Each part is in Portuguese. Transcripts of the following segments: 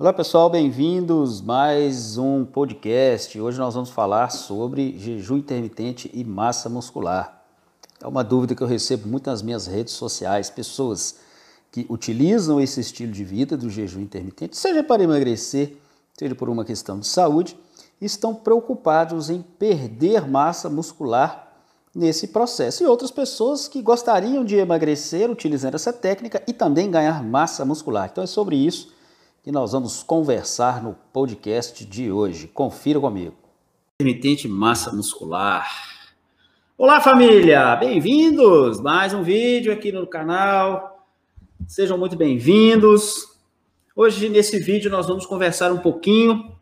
Olá pessoal, bem-vindos mais um podcast. Hoje nós vamos falar sobre jejum intermitente e massa muscular. É uma dúvida que eu recebo muito nas minhas redes sociais, pessoas que utilizam esse estilo de vida do jejum intermitente, seja para emagrecer, seja por uma questão de saúde, estão preocupados em perder massa muscular nesse processo. E outras pessoas que gostariam de emagrecer utilizando essa técnica e também ganhar massa muscular. Então é sobre isso que nós vamos conversar no podcast de hoje. Confira comigo. Intermitente massa muscular. Olá, família! Bem-vindos! Mais um vídeo aqui no canal. Sejam muito bem-vindos. Hoje, nesse vídeo, nós vamos conversar um pouquinho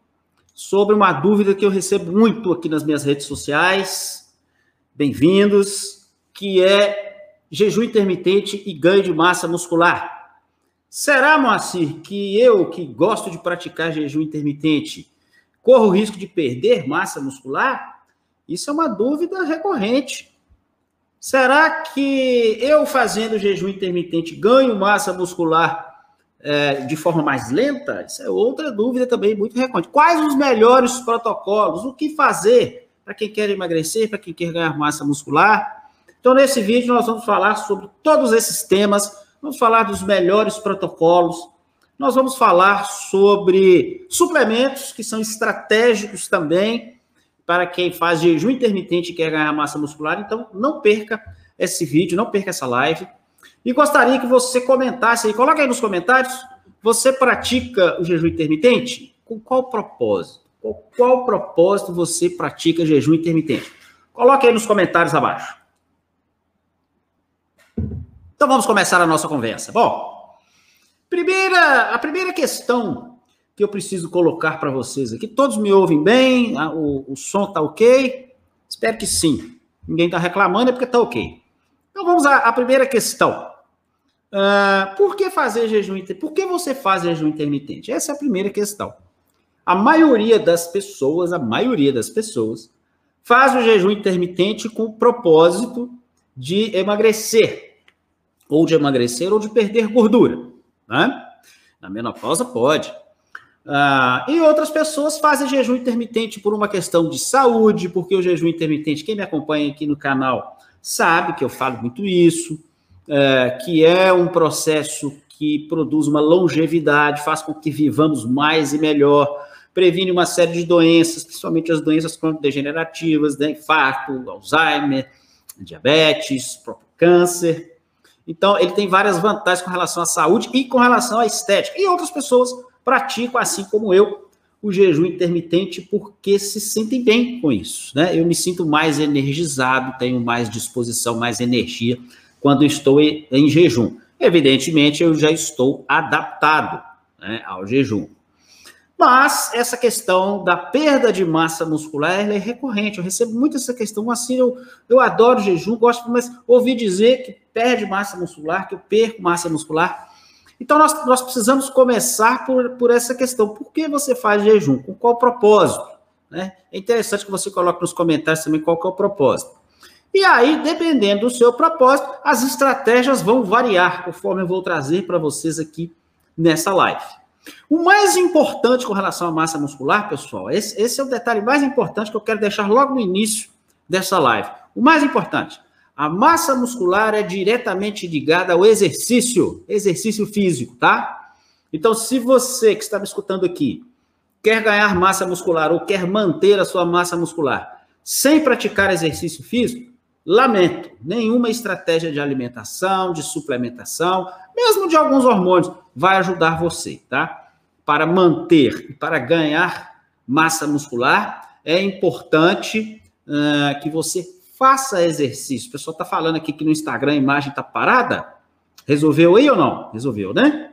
sobre uma dúvida que eu recebo muito aqui nas minhas redes sociais. Bem-vindos, que é jejum intermitente e ganho de massa muscular. Será, Moacir, que eu, que gosto de praticar jejum intermitente, corro o risco de perder massa muscular? Isso é uma dúvida recorrente. Será que eu fazendo jejum intermitente ganho massa muscular é, de forma mais lenta? Isso é outra dúvida também muito recorrente. Quais os melhores protocolos? O que fazer para quem quer emagrecer, para quem quer ganhar massa muscular? Então, nesse vídeo, nós vamos falar sobre todos esses temas vamos falar dos melhores protocolos, nós vamos falar sobre suplementos que são estratégicos também para quem faz jejum intermitente e quer ganhar massa muscular. Então, não perca esse vídeo, não perca essa live. E gostaria que você comentasse aí, coloque aí nos comentários, você pratica o jejum intermitente? Com qual propósito? Com qual propósito você pratica jejum intermitente? Coloque aí nos comentários abaixo. Então vamos começar a nossa conversa. Bom, primeira, a primeira questão que eu preciso colocar para vocês aqui, todos me ouvem bem? O, o som está ok? Espero que sim. Ninguém está reclamando, é porque está ok. Então vamos à, à primeira questão. Uh, por que fazer jejum intermitente? Por que você faz jejum intermitente? Essa é a primeira questão. A maioria das pessoas, a maioria das pessoas, faz o jejum intermitente com o propósito de emagrecer ou de emagrecer ou de perder gordura. Né? Na menopausa pode. Ah, e outras pessoas fazem jejum intermitente por uma questão de saúde, porque o jejum intermitente, quem me acompanha aqui no canal sabe que eu falo muito isso, é, que é um processo que produz uma longevidade, faz com que vivamos mais e melhor, previne uma série de doenças, principalmente as doenças degenerativas, né, infarto, Alzheimer, diabetes, próprio câncer. Então, ele tem várias vantagens com relação à saúde e com relação à estética. E outras pessoas praticam, assim como eu, o jejum intermitente porque se sentem bem com isso, né? Eu me sinto mais energizado, tenho mais disposição, mais energia quando estou em jejum. Evidentemente, eu já estou adaptado né, ao jejum. Mas essa questão da perda de massa muscular é recorrente. Eu recebo muito essa questão. Assim, eu, eu adoro jejum, gosto, mas ouvi dizer que perde massa muscular, que eu perco massa muscular. Então, nós, nós precisamos começar por, por essa questão. Por que você faz jejum? Com qual propósito? Né? É interessante que você coloque nos comentários também qual que é o propósito. E aí, dependendo do seu propósito, as estratégias vão variar, conforme eu vou trazer para vocês aqui nessa live. O mais importante com relação à massa muscular, pessoal, esse, esse, é o detalhe mais importante que eu quero deixar logo no início dessa live. O mais importante, a massa muscular é diretamente ligada ao exercício, exercício físico, tá? Então, se você que está me escutando aqui quer ganhar massa muscular ou quer manter a sua massa muscular sem praticar exercício físico, lamento, nenhuma estratégia de alimentação, de suplementação, mesmo de alguns hormônios, vai ajudar você, tá? Para manter, para ganhar massa muscular, é importante uh, que você faça exercício. O pessoal está falando aqui que no Instagram a imagem está parada. Resolveu aí ou não? Resolveu, né?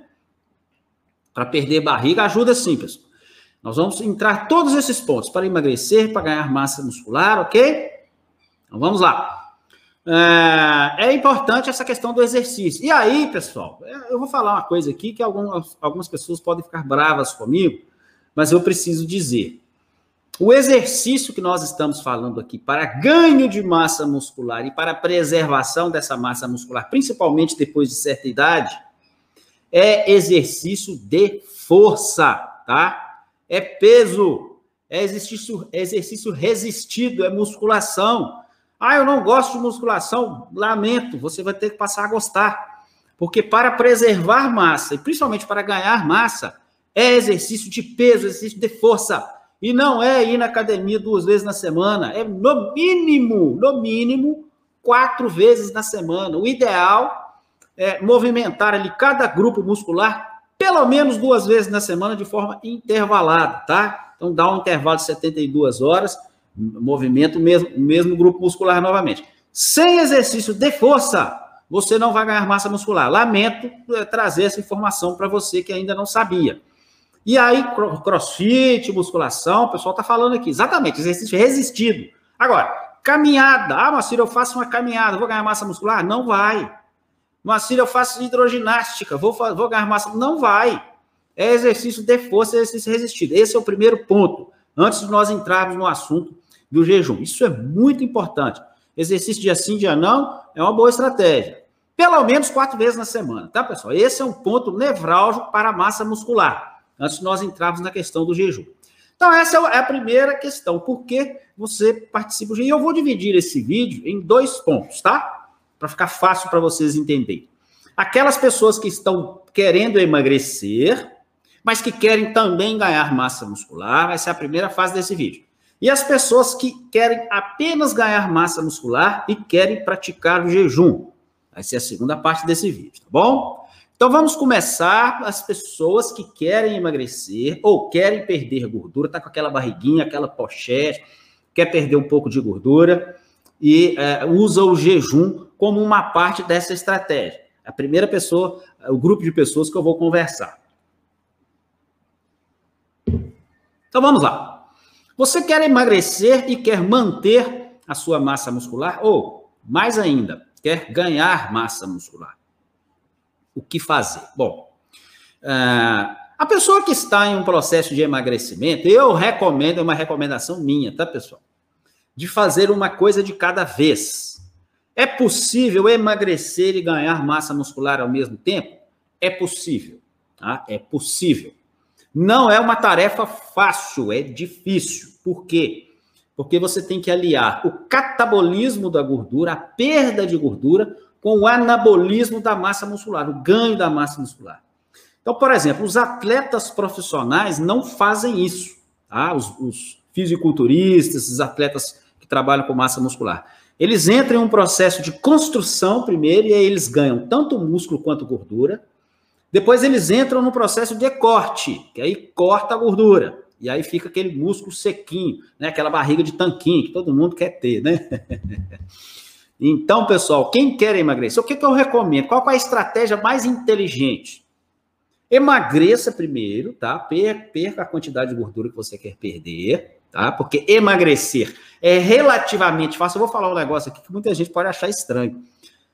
Para perder barriga, ajuda sim, pessoal. Nós vamos entrar todos esses pontos para emagrecer, para ganhar massa muscular, ok? Então vamos lá. É, é, importante essa questão do exercício. E aí, pessoal, eu vou falar uma coisa aqui que algumas, algumas pessoas podem ficar bravas comigo, mas eu preciso dizer. O exercício que nós estamos falando aqui para ganho de massa muscular e para preservação dessa massa muscular, principalmente depois de certa idade, é exercício de força. tá? É peso, é exercício, é exercício resistido, é musculação. Ah, eu não gosto de musculação, lamento, você vai ter que passar a gostar. Porque para preservar massa, e principalmente para ganhar massa, é exercício de peso, exercício de força. E não é ir na academia duas vezes na semana, é no mínimo, no mínimo, quatro vezes na semana. O ideal é movimentar ali cada grupo muscular pelo menos duas vezes na semana de forma intervalada, tá? Então dá um intervalo de 72 horas, movimento mesmo, mesmo grupo muscular novamente. Sem exercício de força, você não vai ganhar massa muscular. Lamento é, trazer essa informação para você que ainda não sabia. E aí, crossfit, musculação, o pessoal está falando aqui. Exatamente, exercício resistido. Agora, caminhada. Ah, Macir, eu faço uma caminhada, vou ganhar massa muscular? Não vai. Macir, eu faço hidroginástica, vou, vou ganhar massa? Não vai. É exercício de força, exercício resistido. Esse é o primeiro ponto, antes de nós entrarmos no assunto do jejum. Isso é muito importante. Exercício dia sim, dia não, é uma boa estratégia. Pelo menos quatro vezes na semana, tá, pessoal? Esse é um ponto nevrálgico para a massa muscular antes de nós entrarmos na questão do jejum. Então, essa é a primeira questão. Por que você participa do jejum? E eu vou dividir esse vídeo em dois pontos, tá? Para ficar fácil para vocês entenderem. Aquelas pessoas que estão querendo emagrecer, mas que querem também ganhar massa muscular, vai ser a primeira fase desse vídeo. E as pessoas que querem apenas ganhar massa muscular e querem praticar o jejum. Vai ser a segunda parte desse vídeo, tá bom? Então vamos começar as pessoas que querem emagrecer ou querem perder gordura, tá com aquela barriguinha, aquela pochete, quer perder um pouco de gordura e é, usa o jejum como uma parte dessa estratégia. A primeira pessoa, o grupo de pessoas que eu vou conversar. Então vamos lá. Você quer emagrecer e quer manter a sua massa muscular ou, mais ainda, quer ganhar massa muscular o que fazer? Bom, uh, a pessoa que está em um processo de emagrecimento, eu recomendo, é uma recomendação minha, tá, pessoal? De fazer uma coisa de cada vez. É possível emagrecer e ganhar massa muscular ao mesmo tempo? É possível, tá? É possível. Não é uma tarefa fácil, é difícil. Por quê? Porque você tem que aliar o catabolismo da gordura, a perda de gordura, com o anabolismo da massa muscular, o ganho da massa muscular. Então, por exemplo, os atletas profissionais não fazem isso, tá? Os, os fisiculturistas, os atletas que trabalham com massa muscular. Eles entram em um processo de construção primeiro, e aí eles ganham tanto músculo quanto gordura. Depois eles entram no processo de corte, que aí corta a gordura. E aí fica aquele músculo sequinho, né? Aquela barriga de tanquinho que todo mundo quer ter, né? Então, pessoal, quem quer emagrecer, o que, que eu recomendo? Qual é a estratégia mais inteligente? Emagreça primeiro, tá? Perca a quantidade de gordura que você quer perder, tá? Porque emagrecer é relativamente fácil. Eu vou falar um negócio aqui que muita gente pode achar estranho.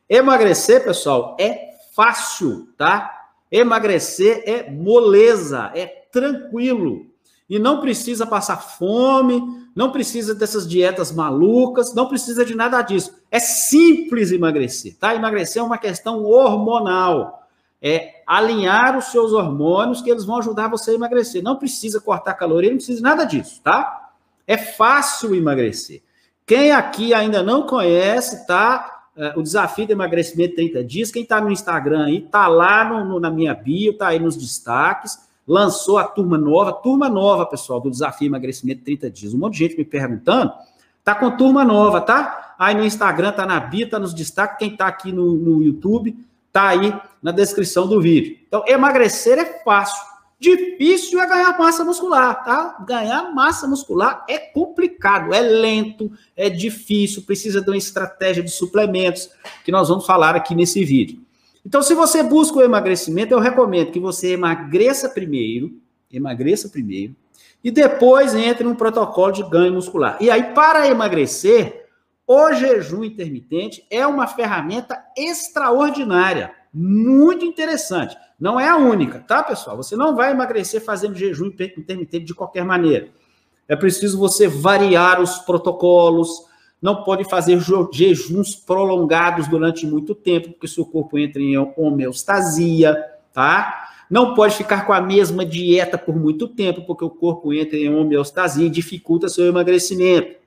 Emagrecer, pessoal, é fácil, tá? Emagrecer é moleza, é tranquilo. E não precisa passar fome, não precisa dessas dietas malucas, não precisa de nada disso. É simples emagrecer, tá? Emagrecer é uma questão hormonal. É alinhar os seus hormônios que eles vão ajudar você a emagrecer. Não precisa cortar caloria, não precisa nada disso, tá? É fácil emagrecer. Quem aqui ainda não conhece, tá? É, o desafio de emagrecimento 30 dias, quem tá no Instagram aí, tá lá no, no, na minha bio, tá aí nos destaques lançou a turma nova, turma nova, pessoal, do Desafio Emagrecimento 30 Dias. Um monte de gente me perguntando, tá com turma nova, tá? Aí no Instagram, tá na bio, tá nos destaques, quem tá aqui no, no YouTube, tá aí na descrição do vídeo. Então, emagrecer é fácil. Difícil é ganhar massa muscular, tá? Ganhar massa muscular é complicado, é lento, é difícil, precisa de uma estratégia de suplementos, que nós vamos falar aqui nesse vídeo. Então, se você busca o emagrecimento, eu recomendo que você emagreça primeiro, emagreça primeiro, e depois entre um protocolo de ganho muscular. E aí, para emagrecer, o jejum intermitente é uma ferramenta extraordinária, muito interessante. Não é a única, tá, pessoal? Você não vai emagrecer fazendo jejum intermitente de qualquer maneira. É preciso você variar os protocolos, não pode fazer jejuns prolongados durante muito tempo, porque seu corpo entra em homeostasia, tá? Não pode ficar com a mesma dieta por muito tempo, porque o corpo entra em homeostasia e dificulta seu emagrecimento.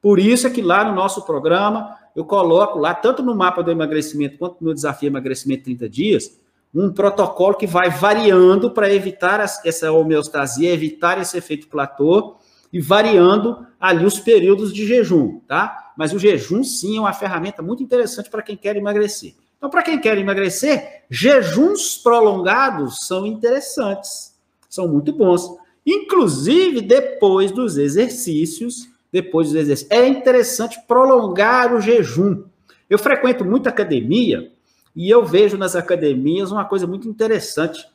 Por isso é que lá no nosso programa, eu coloco lá, tanto no mapa do emagrecimento quanto no desafio emagrecimento 30 dias, um protocolo que vai variando para evitar essa homeostasia, evitar esse efeito platô e variando ali os períodos de jejum, tá? Mas o jejum, sim, é uma ferramenta muito interessante para quem quer emagrecer. Então, para quem quer emagrecer, jejuns prolongados são interessantes, são muito bons. Inclusive, depois dos exercícios, depois dos exercícios, é interessante prolongar o jejum. Eu frequento muito academia e eu vejo nas academias uma coisa muito interessante.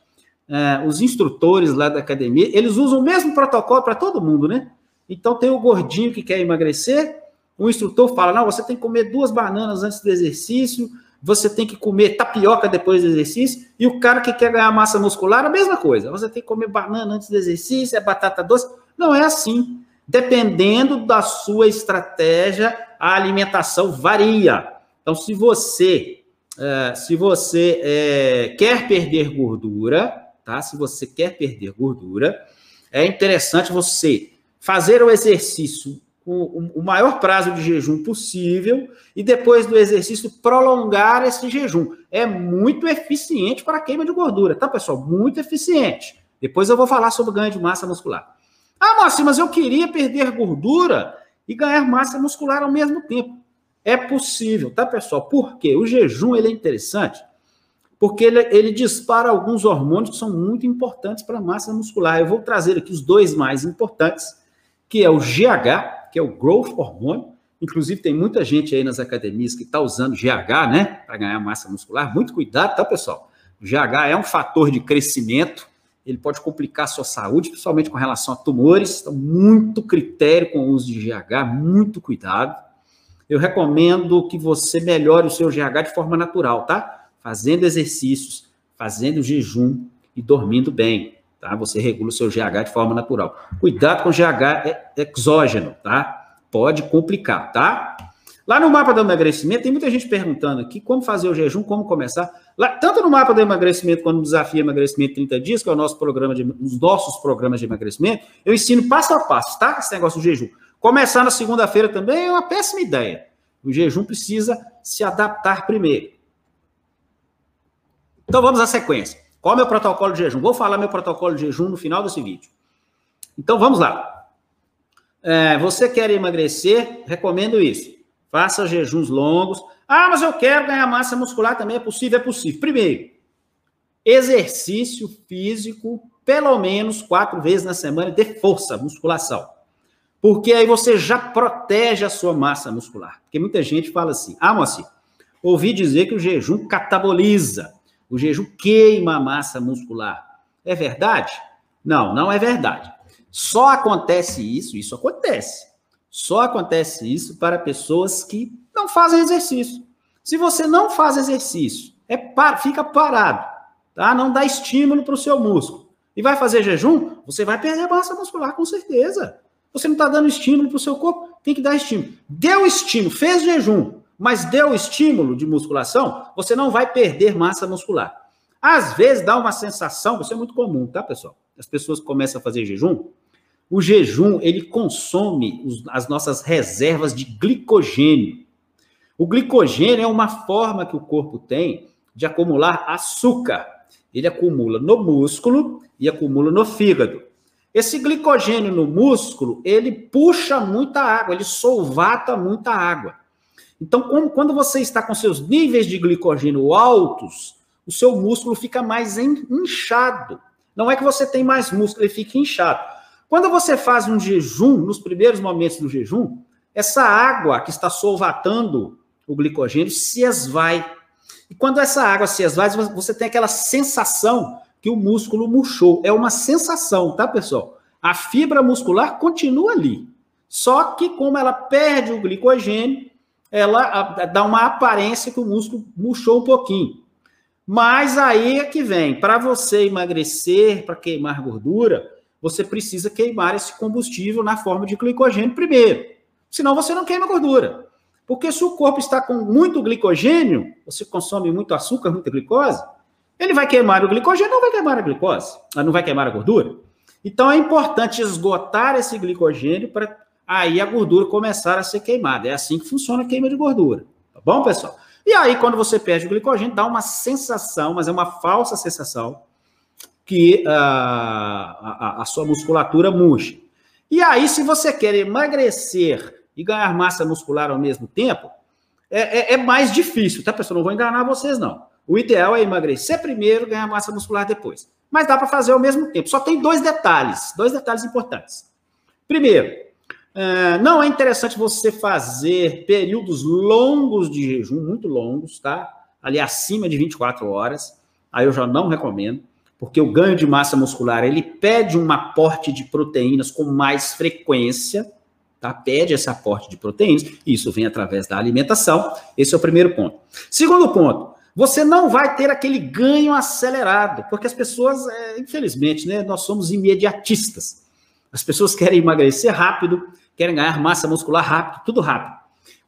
É, os instrutores lá da academia, eles usam o mesmo protocolo para todo mundo, né? Então tem o gordinho que quer emagrecer, o instrutor fala: não, você tem que comer duas bananas antes do exercício, você tem que comer tapioca depois do exercício, e o cara que quer ganhar massa muscular, a mesma coisa. Você tem que comer banana antes do exercício, é batata doce. Não é assim. Dependendo da sua estratégia, a alimentação varia. Então, se você é, se você é, quer perder gordura, tá? Se você quer perder gordura, é interessante você fazer o exercício com o maior prazo de jejum possível e depois do exercício prolongar esse jejum. É muito eficiente para a queima de gordura, tá, pessoal? Muito eficiente. Depois eu vou falar sobre ganho de massa muscular. Ah, Márcio, mas eu queria perder gordura e ganhar massa muscular ao mesmo tempo. É possível, tá, pessoal? Por quê? O jejum ele é interessante porque ele, ele dispara alguns hormônios que são muito importantes para a massa muscular. Eu vou trazer aqui os dois mais importantes, que é o GH, que é o Growth Hormone. Inclusive, tem muita gente aí nas academias que está usando GH, né, para ganhar massa muscular. Muito cuidado, tá, pessoal? O GH é um fator de crescimento, ele pode complicar a sua saúde, principalmente com relação a tumores. Então, muito critério com o uso de GH, muito cuidado eu recomendo que você melhore o seu GH de forma natural, tá? Fazendo exercícios, fazendo jejum e dormindo bem, tá? Você regula o seu GH de forma natural. Cuidado com o GH exógeno, tá? Pode complicar, tá? Lá no mapa do emagrecimento, tem muita gente perguntando aqui como fazer o jejum, como começar. Lá, tanto no mapa do emagrecimento quanto no desafio emagrecimento 30 dias, que é o nosso programa de, os nossos programas de emagrecimento, eu ensino passo a passo, tá? Esse negócio do jejum. Começar na segunda-feira também é uma péssima ideia. O jejum precisa se adaptar primeiro. Então vamos à sequência. Qual é o meu protocolo de jejum? Vou falar meu protocolo de jejum no final desse vídeo. Então vamos lá. É, você quer emagrecer? Recomendo isso. Faça jejuns longos. Ah, mas eu quero ganhar massa muscular também. É possível? É possível. Primeiro, exercício físico, pelo menos quatro vezes na semana de força, musculação. Porque aí você já protege a sua massa muscular. Porque muita gente fala assim: ah, Moacir, ouvi dizer que o jejum cataboliza, o jejum queima a massa muscular. É verdade? Não, não é verdade. Só acontece isso, isso acontece. Só acontece isso para pessoas que não fazem exercício. Se você não faz exercício, é par, fica parado, tá? Não dá estímulo para o seu músculo. E vai fazer jejum, você vai perder massa muscular com certeza. Você não está dando estímulo para o seu corpo, tem que dar estímulo. Deu estímulo, fez jejum, mas deu estímulo de musculação, você não vai perder massa muscular. Às vezes dá uma sensação, isso é muito comum, tá, pessoal? As pessoas começam a fazer jejum, o jejum ele consome as nossas reservas de glicogênio. O glicogênio é uma forma que o corpo tem de acumular açúcar. Ele acumula no músculo e acumula no fígado. Esse glicogênio no músculo, ele puxa muita água, ele solvata muita água. Então, quando você está com seus níveis de glicogênio altos, o seu músculo fica mais inchado. Não é que você tem mais músculo, ele fica inchado. Quando você faz um jejum, nos primeiros momentos do jejum, essa água que está solvatando o glicogênio se esvai. E quando essa água se esvai, você tem aquela sensação que o músculo murchou. É uma sensação, tá, pessoal? A fibra muscular continua ali. Só que, como ela perde o glicogênio, ela dá uma aparência que o músculo murchou um pouquinho. Mas aí é que vem, para você emagrecer, para queimar gordura, você precisa queimar esse combustível na forma de glicogênio primeiro. Senão você não queima gordura. Porque se o corpo está com muito glicogênio, você consome muito açúcar, muita glicose, ele vai queimar o glicogênio, não vai queimar a glicose, ah, não vai queimar a gordura. Então é importante esgotar esse glicogênio para aí a gordura começar a ser queimada. É assim que funciona a queima de gordura. Tá bom, pessoal? E aí, quando você perde o glicogênio, dá uma sensação, mas é uma falsa sensação, que uh, a, a, sua musculatura murcha. E aí, se você quer emagrecer e ganhar massa muscular ao mesmo tempo, é, é, é mais difícil, tá, pessoal? Não vou enganar vocês, não. O ideal é emagrecer primeiro, ganhar massa muscular depois. Mas dá para fazer ao mesmo tempo. Só tem dois detalhes, dois detalhes importantes. Primeiro, é, não é interessante você fazer períodos longos de jejum, muito longos, tá? Ali acima de 24 horas. Aí eu já não recomendo, porque o ganho de massa muscular ele pede um aporte de proteínas com mais frequência, tá? Pede esse aporte de proteínas, e isso vem através da alimentação. Esse é o primeiro ponto. Segundo ponto, você não vai ter aquele ganho acelerado, porque as pessoas, é, infelizmente, né, nós somos imediatistas. As pessoas querem emagrecer rápido, querem ganhar massa muscular rápido, tudo rápido.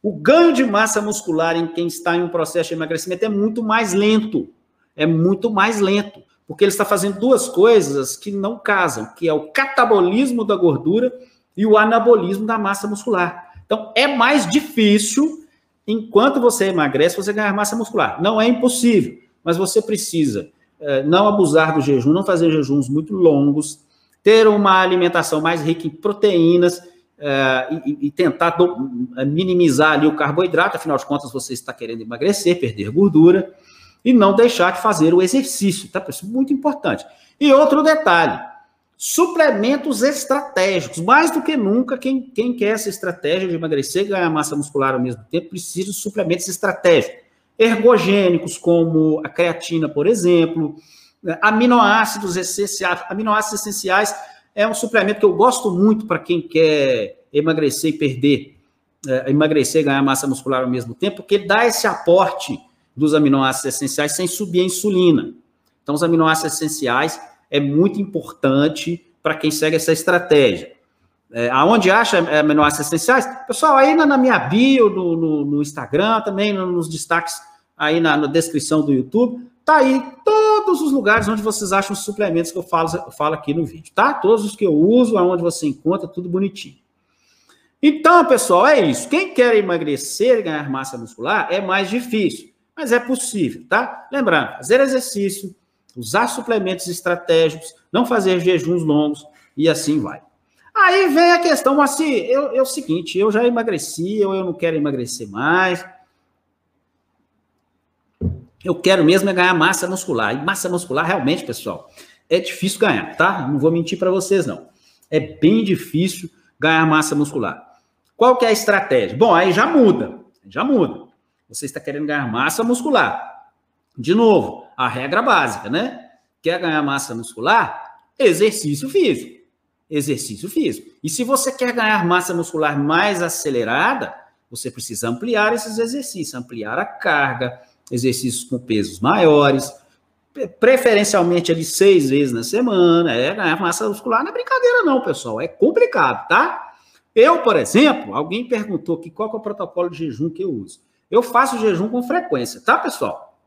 O ganho de massa muscular em quem está em um processo de emagrecimento é muito mais lento. É muito mais lento. Porque ele está fazendo duas coisas que não casam, que é o catabolismo da gordura e o anabolismo da massa muscular. Então, é mais difícil, enquanto você emagrece, você ganhar massa muscular. Não é impossível, mas você precisa é, não abusar do jejum, não fazer jejuns muito longos, ter uma alimentação mais rica em proteínas é, e, tentar minimizar ali o carboidrato, afinal de contas você está querendo emagrecer, perder gordura, e não deixar de fazer o exercício, tá? Isso é muito importante. E outro detalhe, suplementos estratégicos. Mais do que nunca, quem, quem quer essa estratégia de emagrecer e ganhar massa muscular ao mesmo tempo, precisa de suplementos estratégicos. Ergogênicos, como a creatina, por exemplo, aminoácidos essenciais. Aminoácidos essenciais é um suplemento que eu gosto muito para quem quer emagrecer e perder, é, emagrecer e ganhar massa muscular ao mesmo tempo, porque dá esse aporte dos aminoácidos essenciais sem subir a insulina. Então, os aminoácidos essenciais é muito importante para quem segue essa estratégia. É, aonde acha aminoácidos essenciais? Pessoal, aí na, na minha bio, no, no, no Instagram, também nos destaques aí na, na descrição do YouTube, Tá aí todos os lugares onde vocês acham os suplementos que eu falo, eu falo aqui no vídeo, tá? Todos os que eu uso, aonde você encontra, tudo bonitinho. Então, pessoal, é isso. Quem quer emagrecer e ganhar massa muscular é mais difícil, mas é possível, tá? Lembrando, fazer exercício, usar suplementos estratégicos, não fazer jejuns longos e assim vai. Aí vem a questão assim, eu, é o seguinte, eu já emagreci, ou eu não quero emagrecer mais, eu quero mesmo é ganhar massa muscular. E massa muscular, realmente, pessoal, é difícil ganhar, tá? Não vou mentir para vocês, não. É bem difícil ganhar massa muscular. Qual que é a estratégia? Bom, aí já muda. Já muda. Você está querendo ganhar massa muscular. De novo, a regra básica, né? Quer ganhar massa muscular? Exercício físico. Exercício físico. E se você quer ganhar massa muscular mais acelerada, você precisa ampliar esses exercícios, ampliar a carga, exercícios com pesos maiores, preferencialmente ali seis vezes na semana. É, ganhar massa muscular não é brincadeira, não, pessoal. É complicado, tá? Eu, por exemplo, alguém perguntou aqui qual é o protocolo de jejum que eu uso. Eu faço jejum com frequência, tá, pessoal?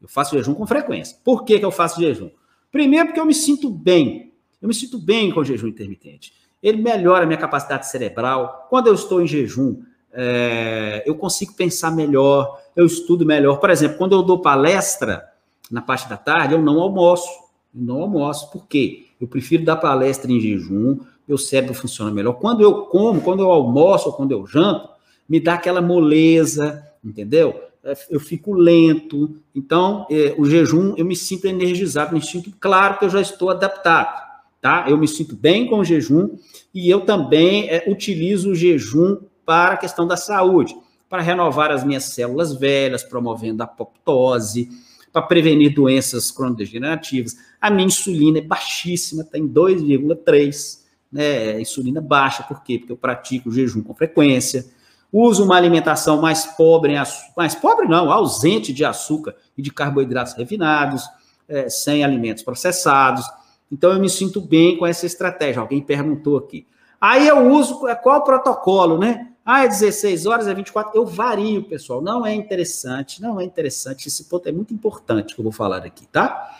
Eu faço jejum com frequência. Por que, que eu faço jejum? Primeiro, porque eu me sinto bem. Eu me sinto bem com o jejum intermitente. Ele melhora a minha capacidade cerebral. Quando eu estou em jejum, é, eu consigo pensar melhor, eu estudo melhor. Por exemplo, quando eu dou palestra na parte da tarde, eu não almoço. Não almoço. Por quê? Eu prefiro dar palestra em jejum, meu cérebro funciona melhor. Quando eu como, quando eu almoço ou quando eu janto, me dá aquela moleza, entendeu? É, eu fico lento. Então, é, o jejum, eu me sinto energizado, me sinto claro que eu já estou adaptado, tá? Eu me sinto bem com o jejum e eu também é, utilizo o jejum para a questão da saúde, para renovar as minhas células velhas, promovendo a apoptose, para prevenir doenças cronodegenerativas. A minha insulina é baixíssima, está em 2,3, né? Insulina baixa, por quê? Porque eu pratico jejum com frequência. Uso uma alimentação mais pobre em açúcar, mais pobre não, ausente de açúcar e de carboidratos refinados, é, sem alimentos processados. Então eu me sinto bem com essa estratégia. Alguém perguntou aqui. Aí eu uso qual o protocolo, né? Ah, é 16 horas, é 24. Eu vario, pessoal. Não é interessante, não é interessante. Esse ponto é muito importante que eu vou falar aqui, tá?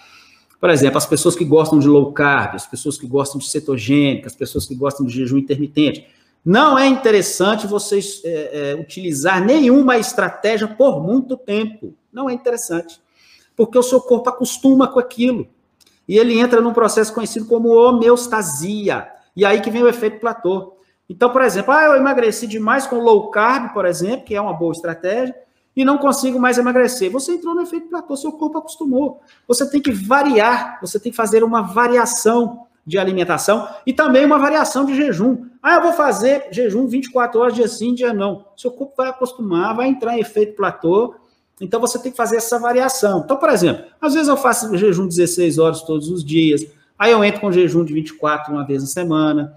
Por exemplo, as pessoas que gostam de low carb, as pessoas que gostam de cetogênica, as pessoas que gostam de jejum intermitente. Não é interessante vocês é, é, utilizar nenhuma estratégia por muito tempo. Não é interessante. Porque o seu corpo acostuma com aquilo. E ele entra num processo conhecido como homeostasia. E aí que vem o efeito platô. Então, por exemplo, ah, eu emagreci demais com low carb, por exemplo, que é uma boa estratégia, e não consigo mais emagrecer. Você entrou no efeito platô, seu corpo acostumou. Você tem que variar, você tem que fazer uma variação de alimentação e também uma variação de jejum. Ah, eu vou fazer jejum 24 horas, dia sim, dia não. Seu corpo vai acostumar, vai entrar em efeito platô. Então você tem que fazer essa variação. Então, por exemplo, às vezes eu faço jejum 16 horas todos os dias, aí eu entro com jejum de 24 uma vez na semana.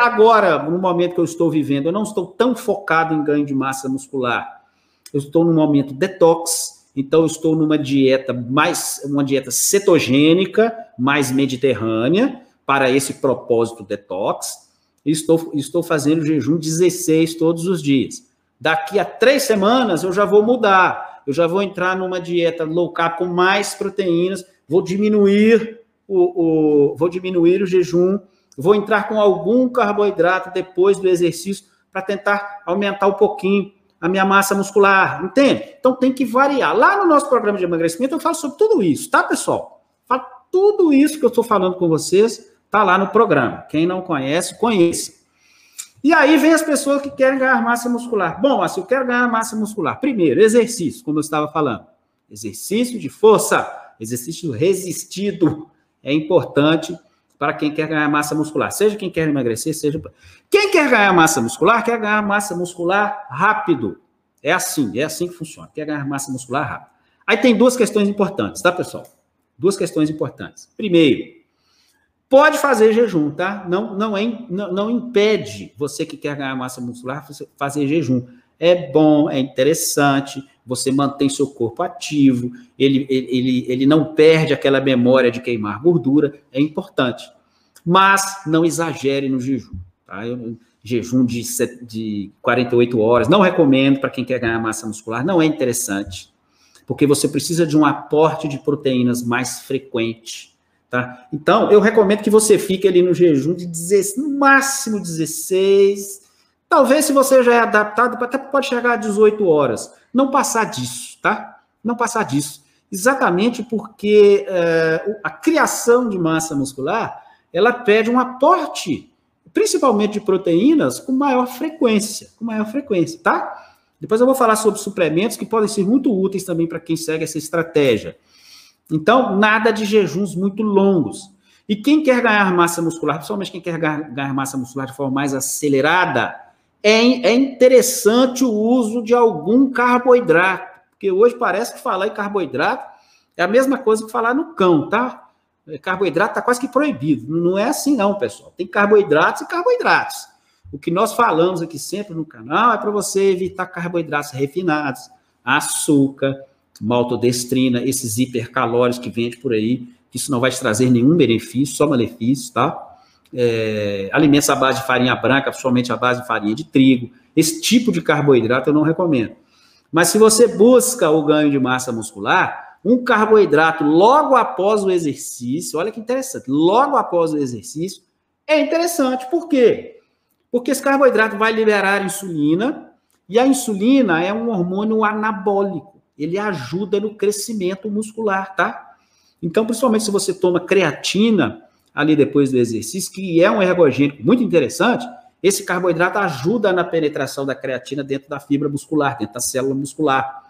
Agora, no momento que eu estou vivendo, eu não estou tão focado em ganho de massa muscular. Eu estou no momento detox, então eu estou numa dieta mais uma dieta cetogênica, mais mediterrânea, para esse propósito detox. Estou, estou fazendo jejum 16 todos os dias. Daqui a três semanas eu já vou mudar. Eu já vou entrar numa dieta low carb com mais proteínas, vou diminuir o, o vou diminuir o jejum vou entrar com algum carboidrato depois do exercício para tentar aumentar um pouquinho a minha massa muscular, entende? Então tem que variar. Lá no nosso programa de emagrecimento eu falo sobre tudo isso, tá, pessoal? Falo tudo isso que eu estou falando com vocês, tá lá no programa. Quem não conhece, conheça. E aí vem as pessoas que querem ganhar massa muscular. Bom, assim, eu quero ganhar massa muscular. Primeiro, exercício, como eu estava falando. Exercício de força, exercício resistido é importante para quem quer ganhar massa muscular. Seja quem quer emagrecer, seja. Quem quer ganhar massa muscular, quer ganhar massa muscular rápido. É assim, é assim que funciona. Quer ganhar massa muscular rápido. Aí tem duas questões importantes, tá, pessoal? Duas questões importantes. Primeiro, pode fazer jejum, tá? Não, não, é, não, não impede você que quer ganhar massa muscular fazer jejum. É bom, é interessante, você mantém seu corpo ativo, ele, ele, ele não perde aquela memória de queimar gordura, é importante. Mas não exagere no jejum. Tá? Eu, jejum de, de 48 horas, não recomendo para quem quer ganhar massa muscular, não é interessante, porque você precisa de um aporte de proteínas mais frequente. Tá? Então, eu recomendo que você fique ali no jejum de 16, no máximo 16, Talvez, se você já é adaptado, até pode chegar a 18 horas. Não passar disso, tá? Não passar disso. Exatamente porque é, a criação de massa muscular, ela pede um aporte, principalmente de proteínas, com maior frequência. Com maior frequência, tá? Depois eu vou falar sobre suplementos que podem ser muito úteis também para quem segue essa estratégia. Então, nada de jejuns muito longos. E quem quer ganhar massa muscular, principalmente quem quer ganhar massa muscular de forma mais acelerada, é, é interessante o uso de algum carboidrato, porque hoje parece que falar em carboidrato é a mesma coisa que falar no cão, tá? Carboidrato está quase que proibido. Não é assim, não, pessoal. Tem carboidratos e carboidratos. O que nós falamos aqui sempre no canal é para você evitar carboidratos refinados, açúcar, maltodestrina, esses hipercalóricos que vende por aí, isso não vai te trazer nenhum benefício, só malefício, tá? É, alimentos à base de farinha branca, principalmente à base de farinha de trigo. Esse tipo de carboidrato eu não recomendo. Mas se você busca o ganho de massa muscular, um carboidrato logo após o exercício, olha que interessante, logo após o exercício, é interessante. Por quê? Porque esse carboidrato vai liberar insulina, e a insulina é um hormônio anabólico. Ele ajuda no crescimento muscular, tá? Então, principalmente se você toma creatina, ali depois do exercício, que é um ergogênico muito interessante, esse carboidrato ajuda na penetração da creatina dentro da fibra muscular, dentro da célula muscular.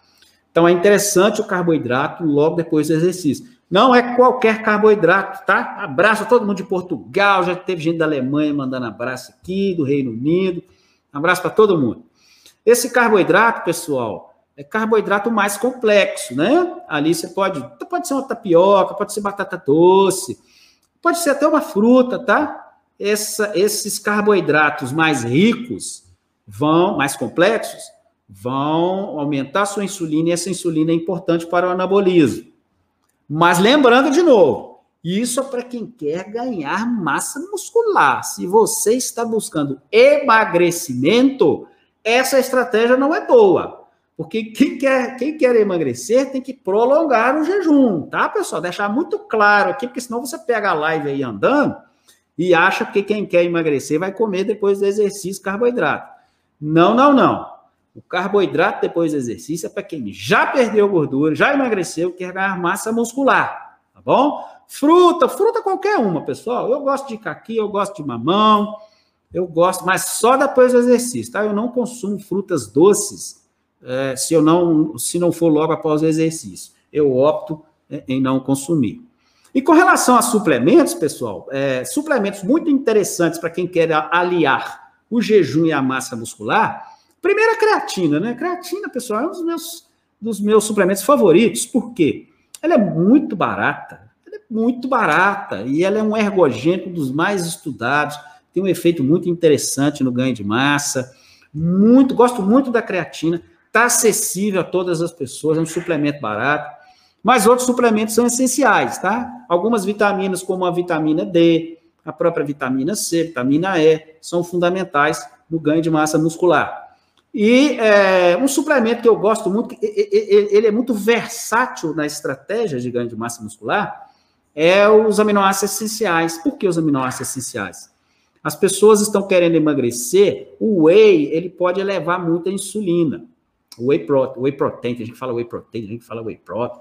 Então é interessante o carboidrato logo depois do exercício. Não é qualquer carboidrato, tá? Abraço a todo mundo de Portugal, já teve gente da Alemanha mandando abraço aqui, do Reino Unido. Abraço para todo mundo. Esse carboidrato, pessoal, é carboidrato mais complexo, né? Ali você pode, pode ser uma tapioca, pode ser batata doce, Pode ser até uma fruta, tá? Essa, esses carboidratos mais ricos vão, mais complexos, vão aumentar sua insulina e essa insulina é importante para o anabolismo. Mas lembrando de novo, isso é para quem quer ganhar massa muscular. Se você está buscando emagrecimento, essa estratégia não é boa. Porque quem quer, quem quer emagrecer tem que prolongar o jejum, tá, pessoal? Deixar muito claro aqui, porque senão você pega a live aí andando e acha que quem quer emagrecer vai comer depois do exercício carboidrato. Não, não, não. O carboidrato depois do exercício é para quem já perdeu gordura, já emagreceu, quer ganhar massa muscular, tá bom? Fruta, fruta qualquer uma, pessoal. Eu gosto de caqui, eu gosto de mamão, eu gosto, mas só depois do exercício, tá? Eu não consumo frutas doces é, se eu não, se não for logo após o exercício. Eu opto é, em não consumir. E com relação a suplementos, pessoal, é, suplementos muito interessantes para quem quer aliar o jejum e a massa muscular. Primeiro a creatina, né? Creatina, pessoal, é um dos meus, dos meus suplementos favoritos. Por quê? Ela é muito barata. Ela é muito barata e ela é um ergogênico dos mais estudados. Tem um efeito muito interessante no ganho de massa. Muito, gosto muito da creatina está acessível a todas as pessoas, é um suplemento barato. Mas outros suplementos são essenciais, tá? Algumas vitaminas, como a vitamina D, a própria vitamina C, vitamina E, são fundamentais no ganho de massa muscular. E é, um suplemento que eu gosto muito, ele é muito versátil na estratégia de ganho de massa muscular, é os aminoácidos essenciais. Por que os aminoácidos essenciais? As pessoas estão querendo emagrecer, o whey, ele pode elevar muito a insulina whey protein, whey protein, a gente fala whey protein, a gente fala whey protein.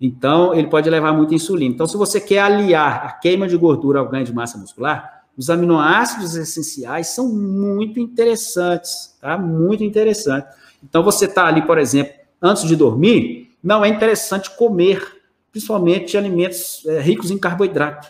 Então, ele pode levar muita insulina. Então, se você quer aliar a queima de gordura ao ganho de massa muscular, os aminoácidos essenciais são muito interessantes, tá? Muito interessante. Então, você está ali, por exemplo, antes de dormir, não é interessante comer, principalmente alimentos é, ricos em carboidrato.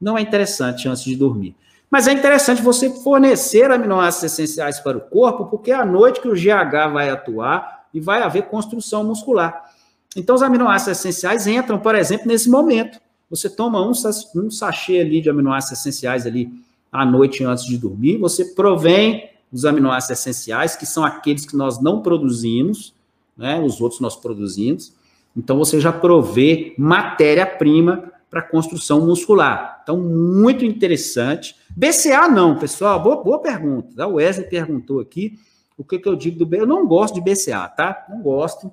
Não é interessante antes de dormir. Mas é interessante você fornecer aminoácidos essenciais para o corpo, porque é à noite que o GH vai atuar e vai haver construção muscular. Então, os aminoácidos essenciais entram, por exemplo, nesse momento. Você toma um, um sachê ali de aminoácidos essenciais ali à noite antes de dormir, você provém os aminoácidos essenciais, que são aqueles que nós não produzimos, né? Os outros nós produzimos. Então, você já provê matéria-prima para construção muscular. Então, muito interessante. BCA não, pessoal, boa, boa pergunta. O Wesley perguntou aqui o que, que eu digo do BCA. Eu não gosto de BCA, tá? Não gosto.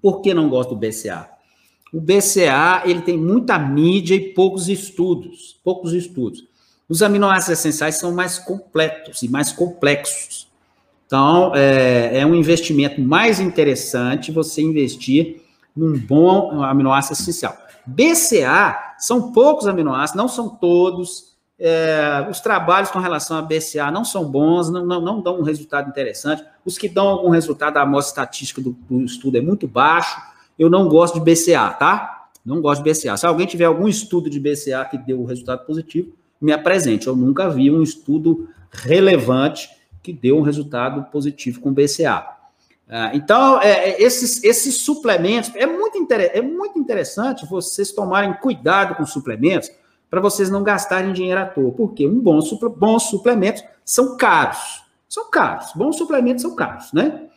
Por que não gosto do BCA? O BCA, ele tem muita mídia e poucos estudos, poucos estudos. Os aminoácidos essenciais são mais completos e mais complexos. Então, é, é um investimento mais interessante você investir num bom aminoácido essencial. BCA são poucos aminoácidos, não são todos. É, os trabalhos com relação a BCA não são bons, não, não, não, dão um resultado interessante. Os que dão algum resultado, a amostra estatística do, do estudo é muito baixo. Eu não gosto de BCA, tá? Não gosto de BCA. Se alguém tiver algum estudo de BCA que deu um resultado positivo, me apresente. Eu nunca vi um estudo relevante que deu um resultado positivo com BCA. Ah, então, é, é, esses, esses suplementos, é muito, é muito interessante vocês tomarem cuidado com suplementos para vocês não gastarem dinheiro à toa, porque um bom suple, bons suplementos são caros. São caros. Bons suplementos são caros, né?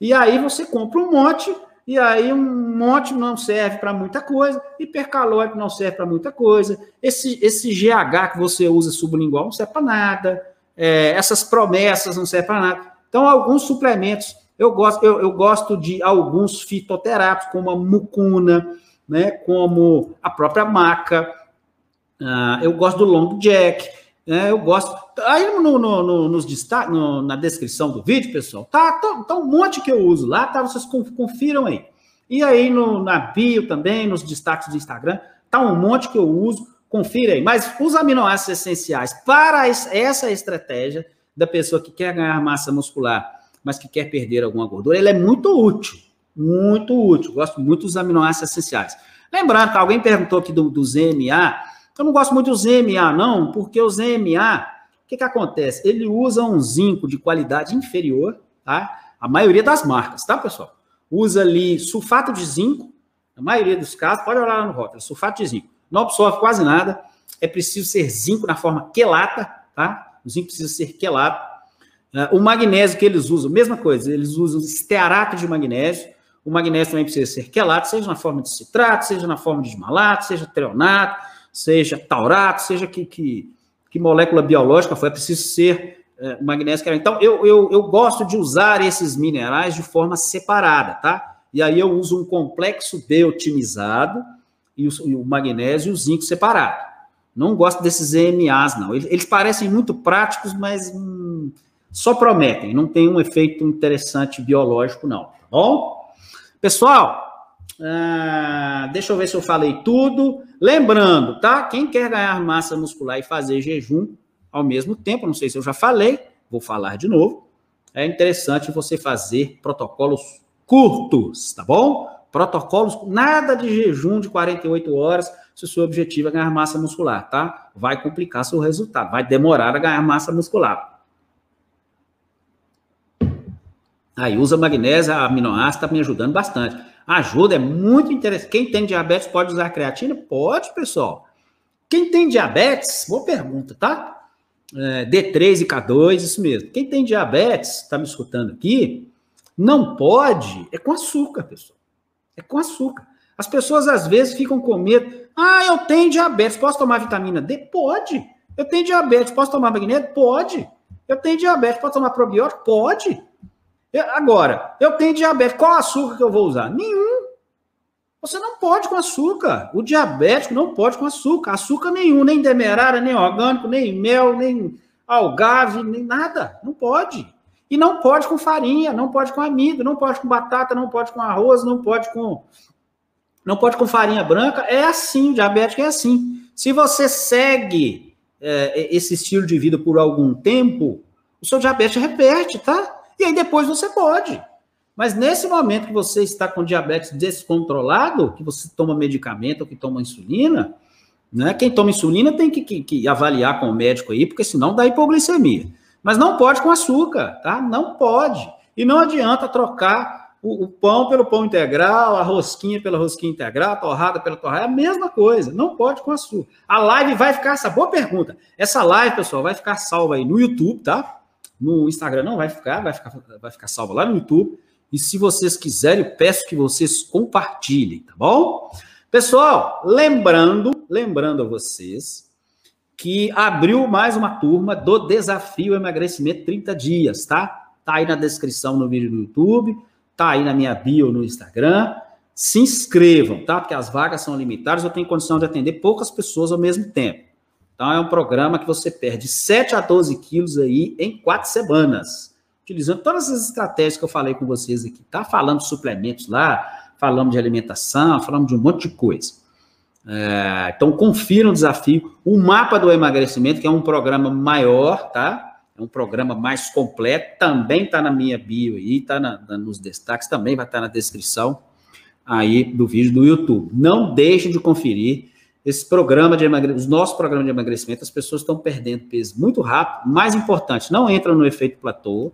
E aí você compra um monte, e aí um monte não serve para muita coisa, hipercalórico não serve para muita coisa, esse, esse GH que você usa sublingual não serve para nada, é, essas promessas não servem para nada. Então, alguns suplementos eu gosto, eu, eu gosto de alguns fitoterápicos, como a mucuna, né, como a própria maca. Uh, eu gosto do long jack. Né, eu gosto. Aí no, no, no nos destaques, na descrição do vídeo, pessoal, tá, tá, tá, um monte que eu uso lá, tá? Vocês confiram aí. E aí no, na bio também, nos destaques do Instagram, tá um monte que eu uso. Confira aí. Mas os aminoácidos essenciais para essa estratégia da pessoa que quer ganhar massa muscular mas que quer perder alguma gordura, ele é muito útil. Muito útil. Gosto muito dos aminoácidos essenciais. Lembrando que alguém perguntou aqui do, do ZMA. Eu não gosto muito do ZMA, não, porque o ZMA, o que, que acontece? Ele usa um zinco de qualidade inferior, tá? A maioria das marcas, tá, pessoal? Usa ali sulfato de zinco, na maioria dos casos, pode olhar lá no rótulo, sulfato de zinco. Não absorve quase nada, é preciso ser zinco na forma quelata, tá? O zinco precisa ser quelato. Uh, o magnésio que eles usam, mesma coisa, eles usam estearato de magnésio. O magnésio também precisa ser quelato, seja na forma de citrato, seja na forma de malato, seja treonato, seja taurato, seja que, que, que molécula biológica for, é preciso ser é, magnésio. Então, eu, eu, eu gosto de usar esses minerais de forma separada, tá? E aí eu uso um complexo B otimizado e o, e o magnésio e o zinco separado. Não gosto desses EMAs, não. Eles, eles parecem muito práticos, mas só prometem. Não tem um efeito interessante biológico, não. Tá bom? Pessoal, ah, deixa eu ver se eu falei tudo. Lembrando, tá? Quem quer ganhar massa muscular e fazer jejum ao mesmo tempo, não sei se eu já falei, vou falar de novo. É interessante você fazer protocolos curtos, tá bom? Protocolos, nada de jejum de 48 horas se o seu objetivo é ganhar massa muscular, tá? Vai complicar seu resultado, vai demorar a ganhar massa muscular. Aí usa magnésio, aminoácido, está me ajudando bastante. Ajuda, é muito interessante. Quem tem diabetes pode usar creatina? Pode, pessoal. Quem tem diabetes, boa pergunta, tá? É, D3 e K2, isso mesmo. Quem tem diabetes, está me escutando aqui, não pode, é com açúcar, pessoal. É com açúcar. As pessoas às vezes ficam com medo. Ah, eu tenho diabetes, posso tomar vitamina D? Pode. Eu tenho diabetes, posso tomar magnésio? Pode. Eu tenho diabetes, posso tomar probiótico? Pode. Agora, eu tenho diabetes, qual açúcar que eu vou usar? Nenhum. Você não pode com açúcar. O diabético não pode com açúcar. Açúcar nenhum, nem demerara, nem orgânico, nem mel, nem algave, nem nada. Não pode. E não pode com farinha, não pode com amido, não pode com batata, não pode com arroz, não pode com não pode com farinha branca. É assim, o diabético é assim. Se você segue é, esse estilo de vida por algum tempo, o seu diabetes repete, tá? E aí depois você pode. Mas nesse momento que você está com diabetes descontrolado, que você toma medicamento ou que toma insulina, né? Quem toma insulina tem que, que, que, avaliar com o médico aí, porque senão dá hipoglicemia. Mas não pode com açúcar, tá? Não pode. E não adianta trocar o, o pão pelo pão integral, a rosquinha pela rosquinha integral, a torrada pela torrada, é a mesma coisa. Não pode com açúcar. A live vai ficar, essa boa pergunta. Essa live, pessoal, vai ficar salva aí no YouTube, tá? No Instagram não vai ficar, vai ficar, vai ficar salvo lá no YouTube. E se vocês quiserem, eu peço que vocês compartilhem, tá bom? Pessoal, lembrando, lembrando a vocês que abriu mais uma turma do Desafio Emagrecimento 30 Dias, tá? Tá aí na descrição no vídeo do YouTube, tá aí na minha bio no Instagram. Se inscrevam, tá? Porque as vagas são limitadas, eu tenho condição de atender poucas pessoas ao mesmo tempo. Então, é um programa que você perde 7 a 12 quilos aí em quatro semanas, utilizando todas as estratégias que eu falei com vocês aqui, tá? Falando de suplementos lá, falando de alimentação, falando de um monte de coisa. É, então, confira o desafio. O mapa do emagrecimento, que é um programa maior, tá? É um programa mais completo, também está na minha bio aí, está nos destaques, também vai estar tá na descrição aí do vídeo do YouTube. Não deixe de conferir esse programa de emagrecimento, os nossos programas de emagrecimento, as pessoas estão perdendo peso muito rápido. Mais importante, não entram no efeito platô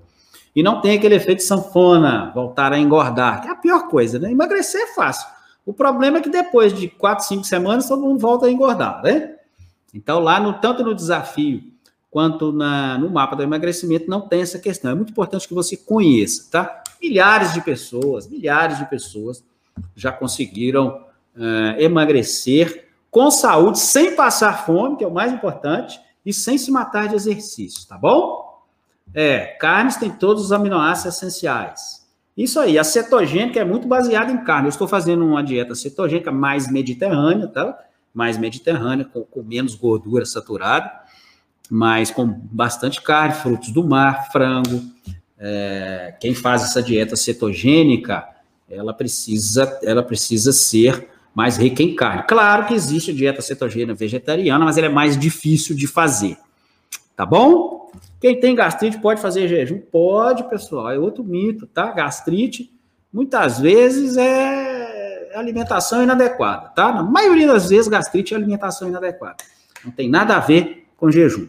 e não tem aquele efeito sanfona, voltar a engordar, que é a pior coisa, né? Emagrecer é fácil. O problema é que depois de quatro, cinco semanas, todo mundo volta a engordar, né? Então, lá, no, tanto no desafio quanto na, no mapa do emagrecimento, não tem essa questão. É muito importante que você conheça, tá? Milhares de pessoas, milhares de pessoas já conseguiram uh, emagrecer com saúde, sem passar fome, que é o mais importante, e sem se matar de exercício, tá bom? É, carnes têm todos os aminoácidos essenciais. Isso aí, a cetogênica é muito baseada em carne. Eu estou fazendo uma dieta cetogênica mais mediterrânea, tá? Mais mediterrânea, com, com menos gordura saturada, mas com bastante carne, frutos do mar, frango. É, quem faz essa dieta cetogênica, ela precisa, ela precisa ser mais rica em carne. Claro que existe dieta cetogênica vegetariana, mas ela é mais difícil de fazer. Tá bom? Quem tem gastrite pode fazer jejum? Pode, pessoal. É outro mito, tá? Gastrite, muitas vezes, é alimentação inadequada, tá? Na maioria das vezes, gastrite é alimentação inadequada. Não tem nada a ver com jejum.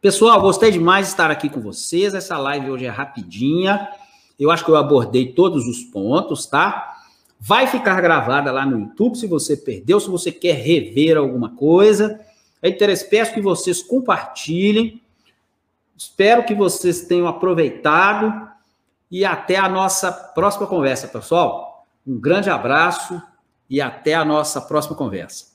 Pessoal, gostei demais de estar aqui com vocês. Essa live hoje é rapidinha. Eu acho que eu abordei todos os pontos, tá? Vai ficar gravada lá no YouTube se você perdeu, se você quer rever alguma coisa. É interessante, peço que vocês compartilhem. Espero que vocês tenham aproveitado e até a nossa próxima conversa, pessoal. Um grande abraço e até a nossa próxima conversa.